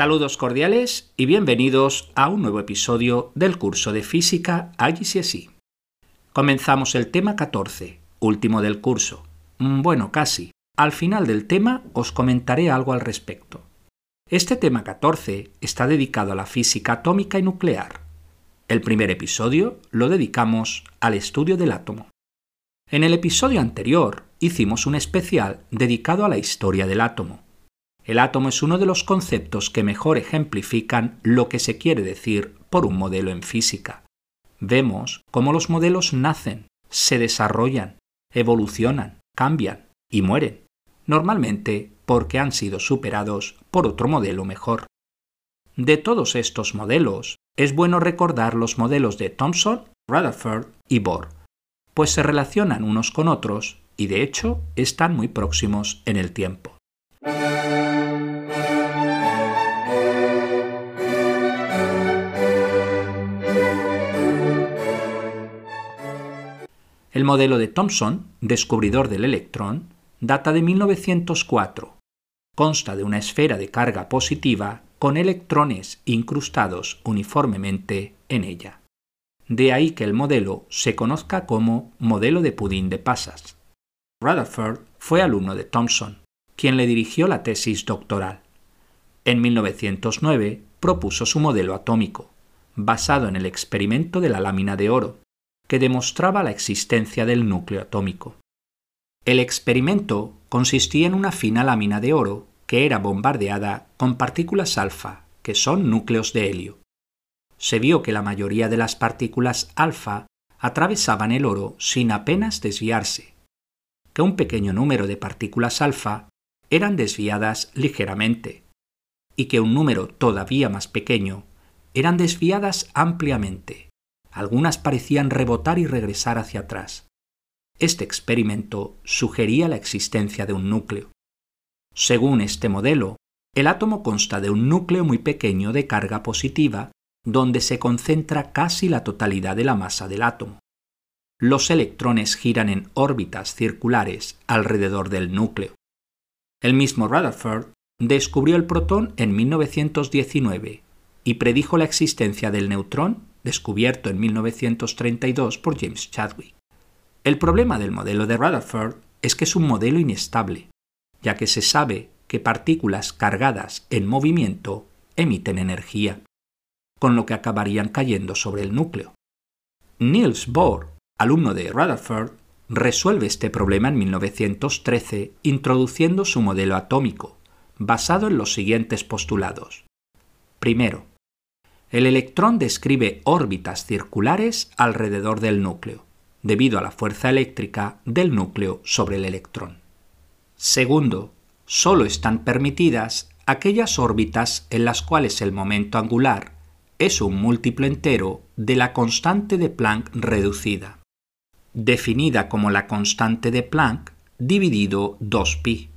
Saludos cordiales y bienvenidos a un nuevo episodio del curso de física IGCSE. Comenzamos el tema 14, último del curso. Mm, bueno, casi. Al final del tema os comentaré algo al respecto. Este tema 14 está dedicado a la física atómica y nuclear. El primer episodio lo dedicamos al estudio del átomo. En el episodio anterior hicimos un especial dedicado a la historia del átomo el átomo es uno de los conceptos que mejor ejemplifican lo que se quiere decir por un modelo en física. Vemos cómo los modelos nacen, se desarrollan, evolucionan, cambian y mueren, normalmente porque han sido superados por otro modelo mejor. De todos estos modelos, es bueno recordar los modelos de Thomson, Rutherford y Bohr, pues se relacionan unos con otros y de hecho están muy próximos en el tiempo. El modelo de Thomson, descubridor del electrón, data de 1904. Consta de una esfera de carga positiva con electrones incrustados uniformemente en ella. De ahí que el modelo se conozca como modelo de pudín de pasas. Rutherford fue alumno de Thomson, quien le dirigió la tesis doctoral. En 1909 propuso su modelo atómico, basado en el experimento de la lámina de oro, que demostraba la existencia del núcleo atómico. El experimento consistía en una fina lámina de oro que era bombardeada con partículas alfa, que son núcleos de helio. Se vio que la mayoría de las partículas alfa atravesaban el oro sin apenas desviarse, que un pequeño número de partículas alfa eran desviadas ligeramente, y que un número todavía más pequeño eran desviadas ampliamente, algunas parecían rebotar y regresar hacia atrás. Este experimento sugería la existencia de un núcleo. Según este modelo, el átomo consta de un núcleo muy pequeño de carga positiva donde se concentra casi la totalidad de la masa del átomo. Los electrones giran en órbitas circulares alrededor del núcleo. El mismo Rutherford descubrió el protón en 1919 y predijo la existencia del neutrón descubierto en 1932 por James Chadwick. El problema del modelo de Rutherford es que es un modelo inestable, ya que se sabe que partículas cargadas en movimiento emiten energía, con lo que acabarían cayendo sobre el núcleo. Niels Bohr, alumno de Rutherford, resuelve este problema en 1913 introduciendo su modelo atómico, basado en los siguientes postulados. Primero, el electrón describe órbitas circulares alrededor del núcleo, debido a la fuerza eléctrica del núcleo sobre el electrón. Segundo, solo están permitidas aquellas órbitas en las cuales el momento angular es un múltiplo entero de la constante de Planck reducida, definida como la constante de Planck dividido 2pi.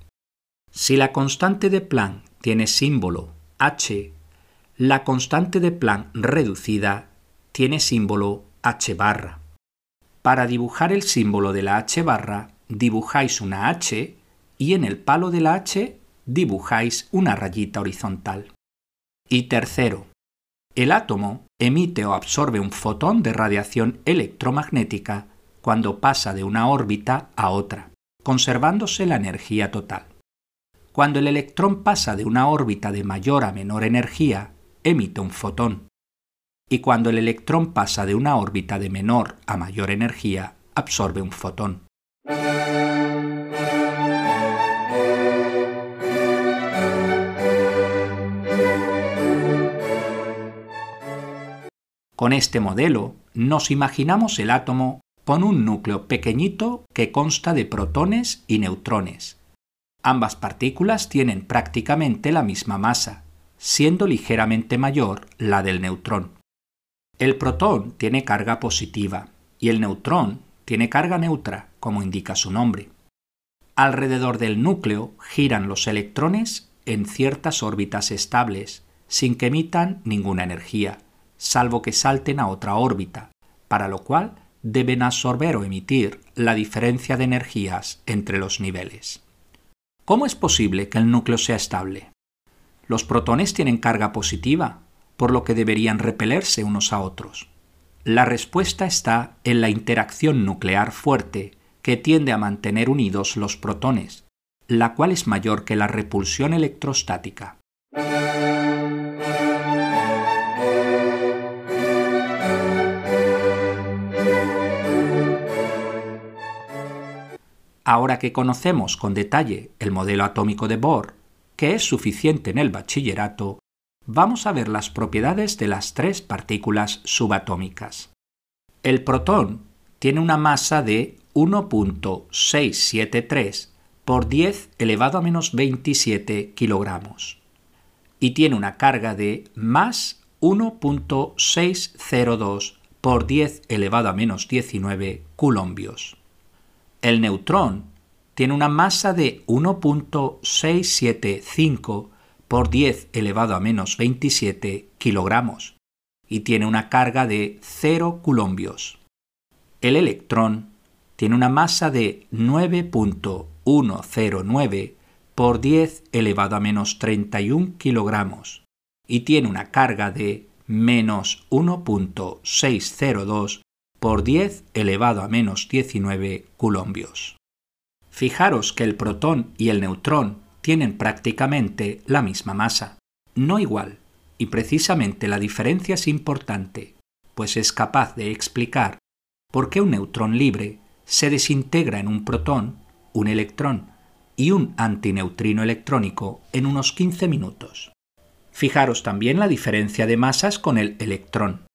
Si la constante de Planck tiene símbolo h la constante de Planck reducida tiene símbolo h barra. Para dibujar el símbolo de la h barra, dibujáis una h y en el palo de la h dibujáis una rayita horizontal. Y tercero, el átomo emite o absorbe un fotón de radiación electromagnética cuando pasa de una órbita a otra, conservándose la energía total. Cuando el electrón pasa de una órbita de mayor a menor energía emite un fotón. Y cuando el electrón pasa de una órbita de menor a mayor energía, absorbe un fotón. Con este modelo nos imaginamos el átomo con un núcleo pequeñito que consta de protones y neutrones. Ambas partículas tienen prácticamente la misma masa, siendo ligeramente mayor la del neutrón. El protón tiene carga positiva y el neutrón tiene carga neutra, como indica su nombre. Alrededor del núcleo giran los electrones en ciertas órbitas estables, sin que emitan ninguna energía, salvo que salten a otra órbita, para lo cual deben absorber o emitir la diferencia de energías entre los niveles. ¿Cómo es posible que el núcleo sea estable? Los protones tienen carga positiva, por lo que deberían repelerse unos a otros. La respuesta está en la interacción nuclear fuerte que tiende a mantener unidos los protones, la cual es mayor que la repulsión electrostática. Ahora que conocemos con detalle el modelo atómico de Bohr, que es suficiente en el bachillerato, vamos a ver las propiedades de las tres partículas subatómicas. El protón tiene una masa de 1.673 por 10 elevado a menos 27 kilogramos y tiene una carga de más 1.602 por 10 elevado a menos 19 coulombios. El neutrón tiene una masa de 1.675 por 10 elevado a menos 27 kilogramos y tiene una carga de 0 coulombios. El electrón tiene una masa de 9.109 por 10 elevado a menos 31 kilogramos y tiene una carga de menos 1.602 por 10 elevado a menos 19 coulombios. Fijaros que el protón y el neutrón tienen prácticamente la misma masa, no igual, y precisamente la diferencia es importante, pues es capaz de explicar por qué un neutrón libre se desintegra en un protón, un electrón y un antineutrino electrónico en unos 15 minutos. Fijaros también la diferencia de masas con el electrón.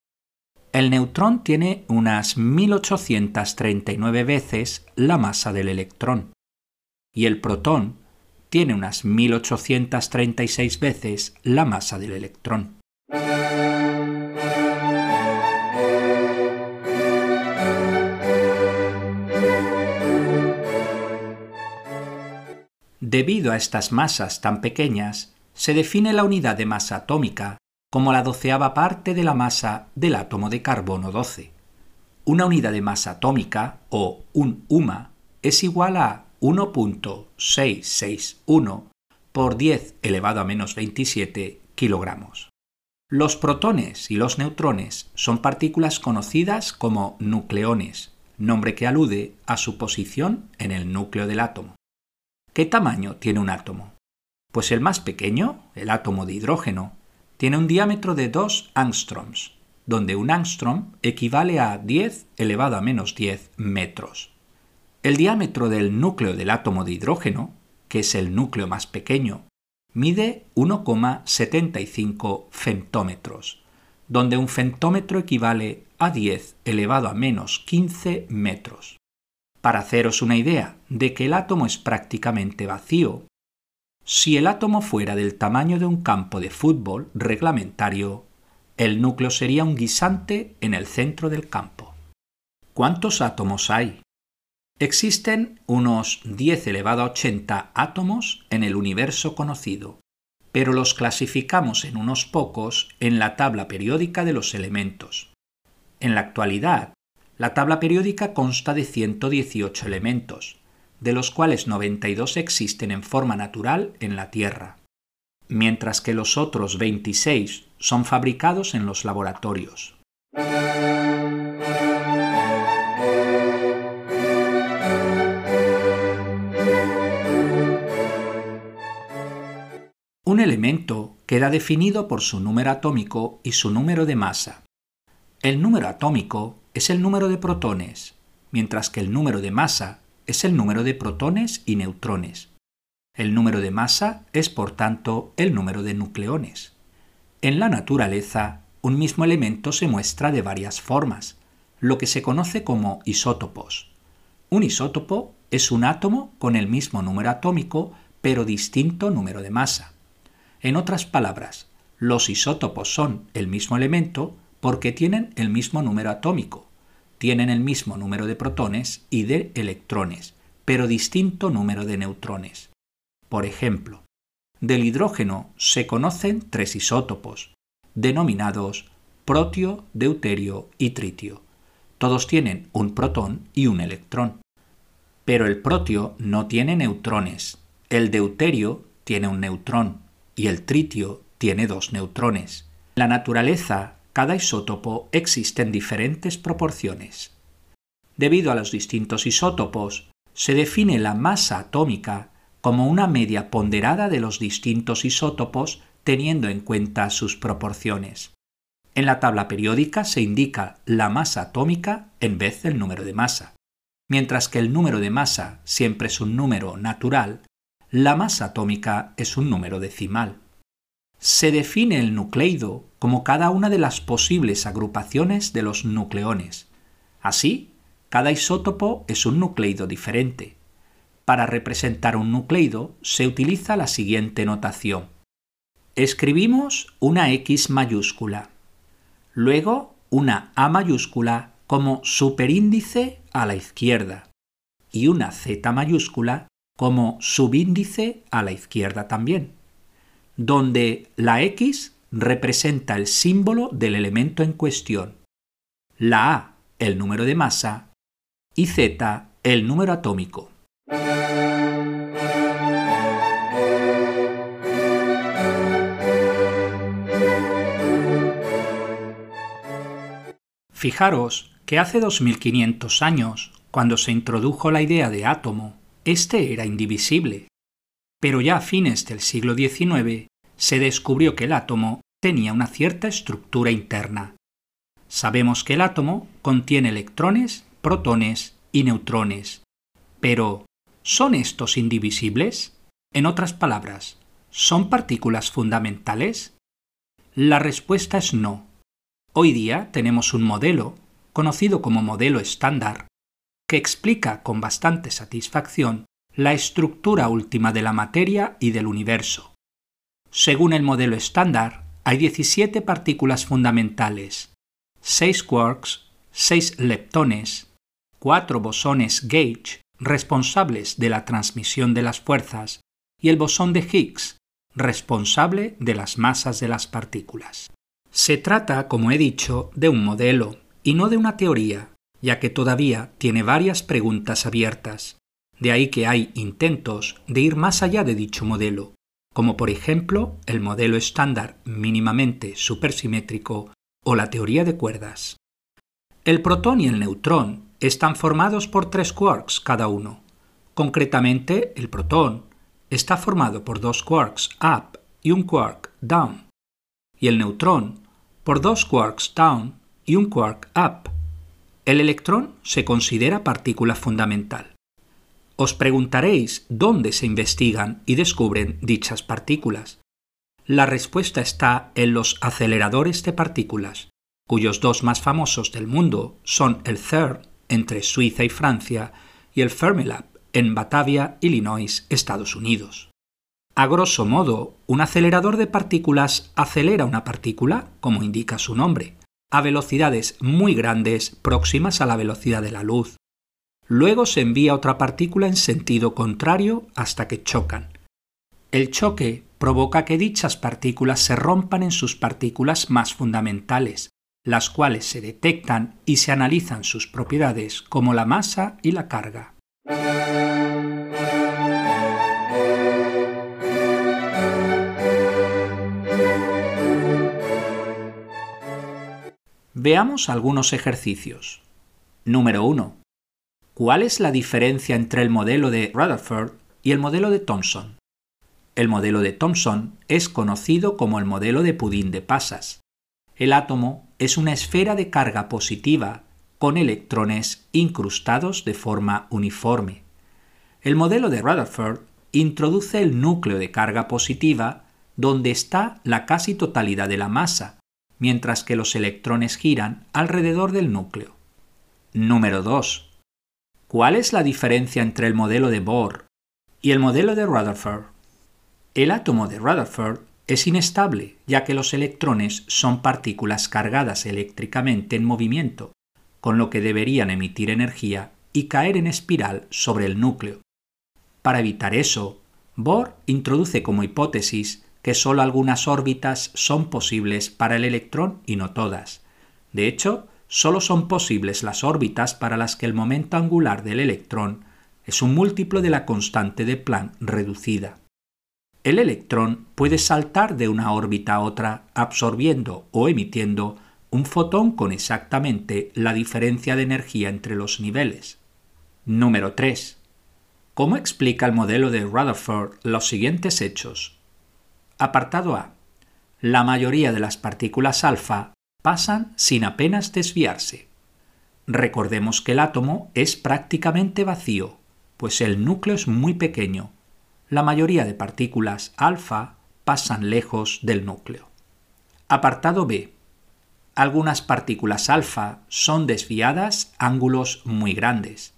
El neutrón tiene unas 1839 veces la masa del electrón y el protón tiene unas 1836 veces la masa del electrón. Debido a estas masas tan pequeñas, se define la unidad de masa atómica como la doceava parte de la masa del átomo de carbono 12. Una unidad de masa atómica, o un UMA, es igual a 1.661 por 10 elevado a menos 27 kilogramos. Los protones y los neutrones son partículas conocidas como nucleones, nombre que alude a su posición en el núcleo del átomo. ¿Qué tamaño tiene un átomo? Pues el más pequeño, el átomo de hidrógeno, tiene un diámetro de 2 angstroms, donde un angstrom equivale a 10 elevado a menos 10 metros. El diámetro del núcleo del átomo de hidrógeno, que es el núcleo más pequeño, mide 1,75 femtómetros, donde un femtómetro equivale a 10 elevado a menos 15 metros. Para haceros una idea de que el átomo es prácticamente vacío, si el átomo fuera del tamaño de un campo de fútbol reglamentario, el núcleo sería un guisante en el centro del campo. ¿Cuántos átomos hay? Existen unos 10 elevado a 80 átomos en el universo conocido, pero los clasificamos en unos pocos en la tabla periódica de los elementos. En la actualidad, la tabla periódica consta de 118 elementos, de los cuales 92 existen en forma natural en la Tierra, mientras que los otros 26 son fabricados en los laboratorios. Un elemento queda definido por su número atómico y su número de masa. El número atómico es el número de protones, mientras que el número de masa es el número de protones y neutrones. El número de masa es, por tanto, el número de nucleones. En la naturaleza, un mismo elemento se muestra de varias formas, lo que se conoce como isótopos. Un isótopo es un átomo con el mismo número atómico pero distinto número de masa. En otras palabras, los isótopos son el mismo elemento porque tienen el mismo número atómico, tienen el mismo número de protones y de electrones, pero distinto número de neutrones. Por ejemplo, del hidrógeno se conocen tres isótopos, denominados protio, deuterio y tritio. Todos tienen un protón y un electrón. Pero el protio no tiene neutrones, el deuterio tiene un neutrón y el tritio tiene dos neutrones. La naturaleza, cada isótopo existe en diferentes proporciones. Debido a los distintos isótopos, se define la masa atómica como una media ponderada de los distintos isótopos teniendo en cuenta sus proporciones. En la tabla periódica se indica la masa atómica en vez del número de masa. Mientras que el número de masa siempre es un número natural, la masa atómica es un número decimal. Se define el nucleido como cada una de las posibles agrupaciones de los nucleones. Así, cada isótopo es un nucleido diferente. Para representar un nucleido se utiliza la siguiente notación. Escribimos una X mayúscula, luego una A mayúscula como superíndice a la izquierda y una Z mayúscula como subíndice a la izquierda también, donde la X representa el símbolo del elemento en cuestión, la A el número de masa y Z el número atómico. Fijaros que hace 2500 años, cuando se introdujo la idea de átomo, este era indivisible. Pero ya a fines del siglo XIX se descubrió que el átomo tenía una cierta estructura interna. Sabemos que el átomo contiene electrones, protones y neutrones. Pero, ¿son estos indivisibles? En otras palabras, ¿son partículas fundamentales? La respuesta es no. Hoy día tenemos un modelo, conocido como modelo estándar, que explica con bastante satisfacción la estructura última de la materia y del universo. Según el modelo estándar, hay 17 partículas fundamentales, 6 quarks, 6 leptones, 4 bosones gauge responsables de la transmisión de las fuerzas y el bosón de Higgs, responsable de las masas de las partículas. Se trata, como he dicho, de un modelo y no de una teoría, ya que todavía tiene varias preguntas abiertas. De ahí que hay intentos de ir más allá de dicho modelo, como por ejemplo el modelo estándar mínimamente supersimétrico o la teoría de cuerdas. El protón y el neutrón están formados por tres quarks cada uno. Concretamente, el protón está formado por dos quarks up y un quark down, y el neutrón por dos quarks down y un quark up. El electrón se considera partícula fundamental. Os preguntaréis dónde se investigan y descubren dichas partículas. La respuesta está en los aceleradores de partículas, cuyos dos más famosos del mundo son el CERN entre Suiza y Francia y el Fermilab en Batavia, Illinois, Estados Unidos. A grosso modo, un acelerador de partículas acelera una partícula, como indica su nombre, a velocidades muy grandes próximas a la velocidad de la luz. Luego se envía otra partícula en sentido contrario hasta que chocan. El choque provoca que dichas partículas se rompan en sus partículas más fundamentales, las cuales se detectan y se analizan sus propiedades como la masa y la carga. Veamos algunos ejercicios. Número 1. ¿Cuál es la diferencia entre el modelo de Rutherford y el modelo de Thomson? El modelo de Thomson es conocido como el modelo de pudín de pasas. El átomo es una esfera de carga positiva con electrones incrustados de forma uniforme. El modelo de Rutherford introduce el núcleo de carga positiva donde está la casi totalidad de la masa mientras que los electrones giran alrededor del núcleo. Número 2. ¿Cuál es la diferencia entre el modelo de Bohr y el modelo de Rutherford? El átomo de Rutherford es inestable, ya que los electrones son partículas cargadas eléctricamente en movimiento, con lo que deberían emitir energía y caer en espiral sobre el núcleo. Para evitar eso, Bohr introduce como hipótesis que solo algunas órbitas son posibles para el electrón y no todas. De hecho, solo son posibles las órbitas para las que el momento angular del electrón es un múltiplo de la constante de Planck reducida. el electrón puede saltar de una órbita a otra absorbiendo o emitiendo un fotón con exactamente la diferencia de energía entre los niveles. Número 3. ¿Cómo explica el modelo de Rutherford los siguientes hechos? Apartado A. La mayoría de las partículas alfa pasan sin apenas desviarse. Recordemos que el átomo es prácticamente vacío, pues el núcleo es muy pequeño. La mayoría de partículas alfa pasan lejos del núcleo. Apartado B. Algunas partículas alfa son desviadas ángulos muy grandes.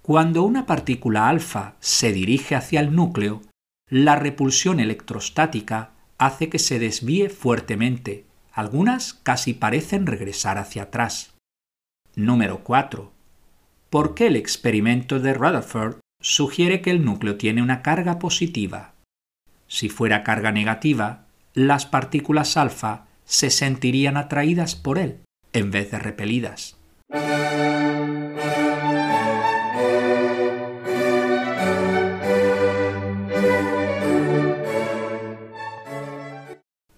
Cuando una partícula alfa se dirige hacia el núcleo, la repulsión electrostática hace que se desvíe fuertemente. Algunas casi parecen regresar hacia atrás. Número 4. ¿Por qué el experimento de Rutherford sugiere que el núcleo tiene una carga positiva? Si fuera carga negativa, las partículas alfa se sentirían atraídas por él en vez de repelidas.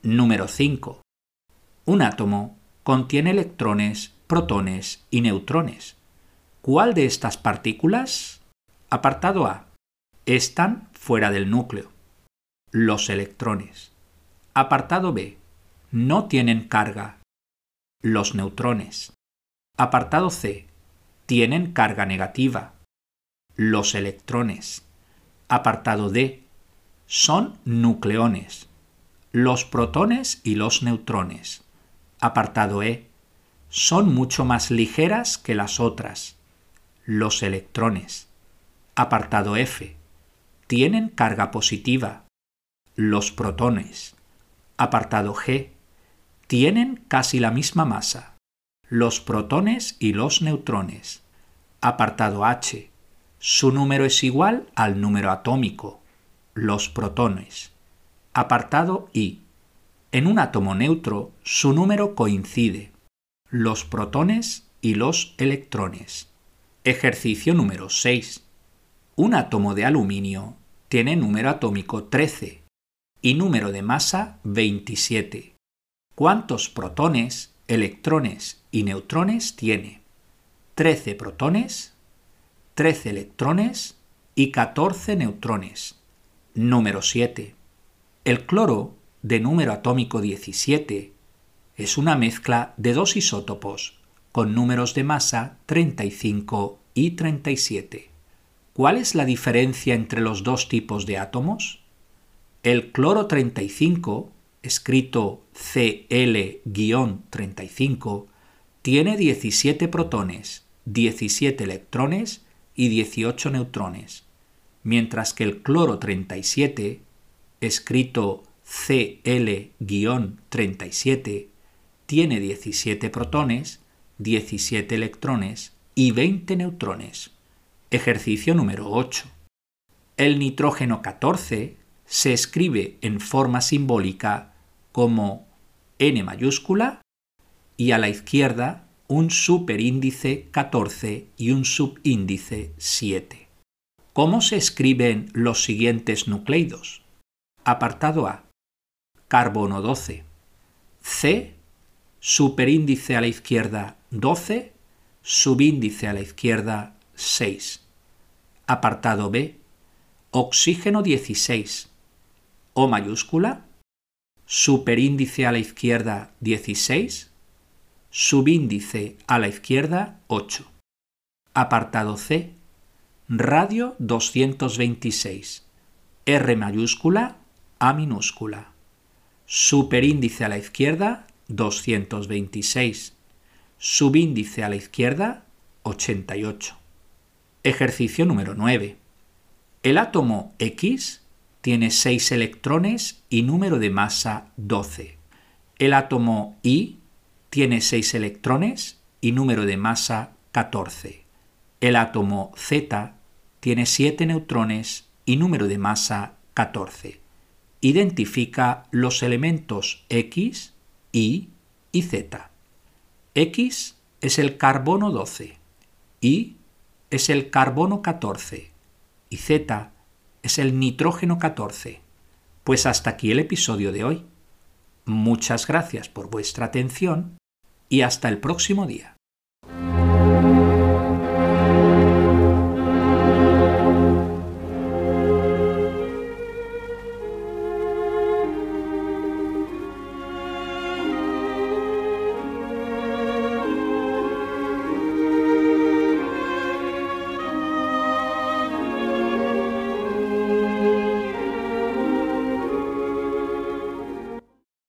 Número 5. Un átomo contiene electrones, protones y neutrones. ¿Cuál de estas partículas? Apartado A. Están fuera del núcleo. Los electrones. Apartado B no tienen carga. Los neutrones. Apartado C. Tienen carga negativa. Los electrones. Apartado D. Son nucleones. Los protones y los neutrones. Apartado E. Son mucho más ligeras que las otras. Los electrones. Apartado F. Tienen carga positiva. Los protones. Apartado G tienen casi la misma masa, los protones y los neutrones. Apartado H. Su número es igual al número atómico, los protones. Apartado I. En un átomo neutro, su número coincide, los protones y los electrones. Ejercicio número 6. Un átomo de aluminio tiene número atómico 13 y número de masa 27 cuántos protones, electrones y neutrones tiene. 13 protones, 13 electrones y 14 neutrones. Número 7. El cloro, de número atómico 17, es una mezcla de dos isótopos con números de masa 35 y 37. ¿Cuál es la diferencia entre los dos tipos de átomos? El cloro 35 escrito Cl-35, tiene 17 protones, 17 electrones y 18 neutrones, mientras que el cloro 37, escrito Cl-37, tiene 17 protones, 17 electrones y 20 neutrones. Ejercicio número 8. El nitrógeno 14 se escribe en forma simbólica como n mayúscula y a la izquierda un superíndice 14 y un subíndice 7. ¿Cómo se escriben los siguientes nucleidos? Apartado A. Carbono 12. C. Superíndice a la izquierda 12. Subíndice a la izquierda 6. Apartado B. Oxígeno 16. O mayúscula, superíndice a la izquierda 16, subíndice a la izquierda 8. Apartado C, radio 226, R mayúscula, A minúscula. Superíndice a la izquierda 226, subíndice a la izquierda 88. Ejercicio número 9. El átomo X tiene 6 electrones y número de masa 12. El átomo I tiene 6 electrones y número de masa 14. El átomo Z tiene 7 neutrones y número de masa 14. Identifica los elementos X, Y y Z. X es el carbono 12, Y es el carbono 14 y Z es el nitrógeno 14. Pues hasta aquí el episodio de hoy. Muchas gracias por vuestra atención y hasta el próximo día.